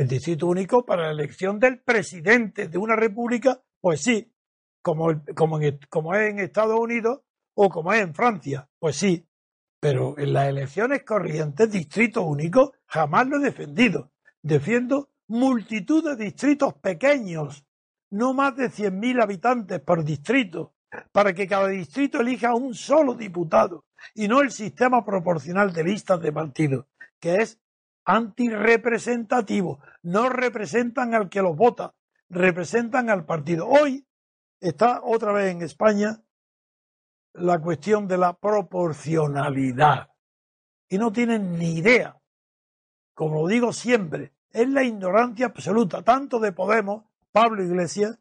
El distrito único para la elección del presidente de una república, pues sí, como, como, en, es en Estados Unidos o como es en Francia, pues sí. Pero en las elecciones corrientes, distrito único, jamás lo he defendido. Defiendo multitud de distritos pequeños, no más de 100.000 habitantes por distrito, para que cada distrito elija un solo diputado y no el sistema proporcional de listas de partidos, que es antirrepresentativo. No representan al que los vota, representan al partido. Hoy está otra vez en España la cuestión de la proporcionalidad. Y no tienen ni idea. Como digo siempre, es la ignorancia absoluta, tanto de Podemos, Pablo Iglesias,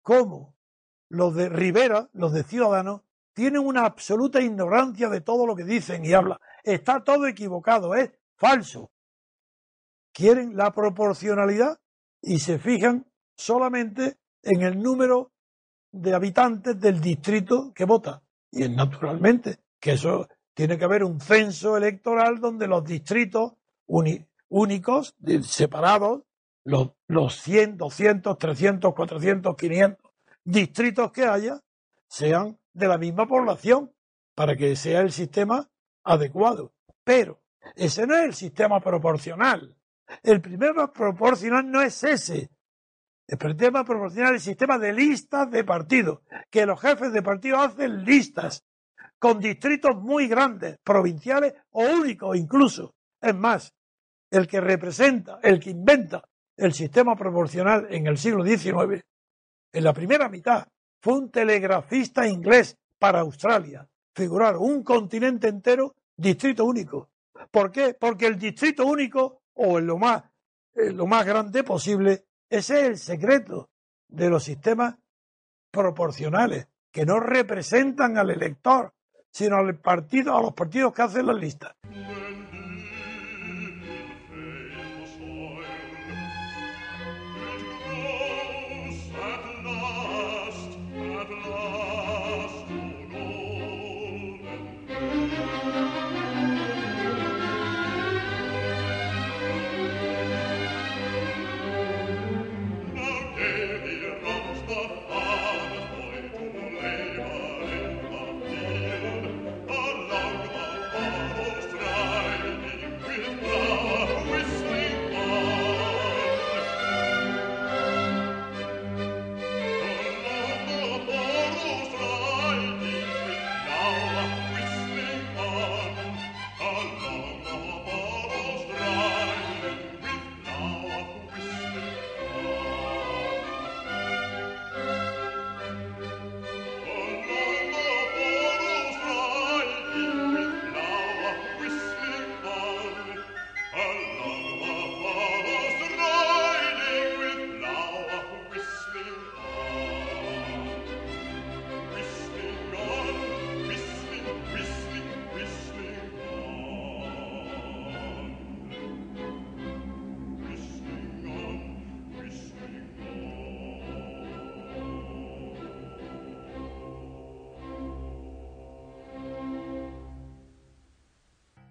como los de Rivera, los de Ciudadanos, tienen una absoluta ignorancia de todo lo que dicen y hablan. Está todo equivocado, es falso quieren la proporcionalidad y se fijan solamente en el número de habitantes del distrito que vota. Y es naturalmente que eso tiene que haber un censo electoral donde los distritos únicos, separados, los, los 100, 200, 300, 400, 500 distritos que haya, sean de la misma población para que sea el sistema adecuado. Pero ese no es el sistema proporcional. El problema proporcional no es ese. El problema proporcional es el sistema de listas de partidos, que los jefes de partido hacen listas con distritos muy grandes, provinciales o únicos incluso. Es más, el que representa, el que inventa el sistema proporcional en el siglo XIX, en la primera mitad, fue un telegrafista inglés para Australia. Figurar un continente entero, distrito único. ¿Por qué? Porque el distrito único o en lo más, lo más grande posible. Ese es el secreto de los sistemas proporcionales, que no representan al elector, sino al partido, a los partidos que hacen las listas.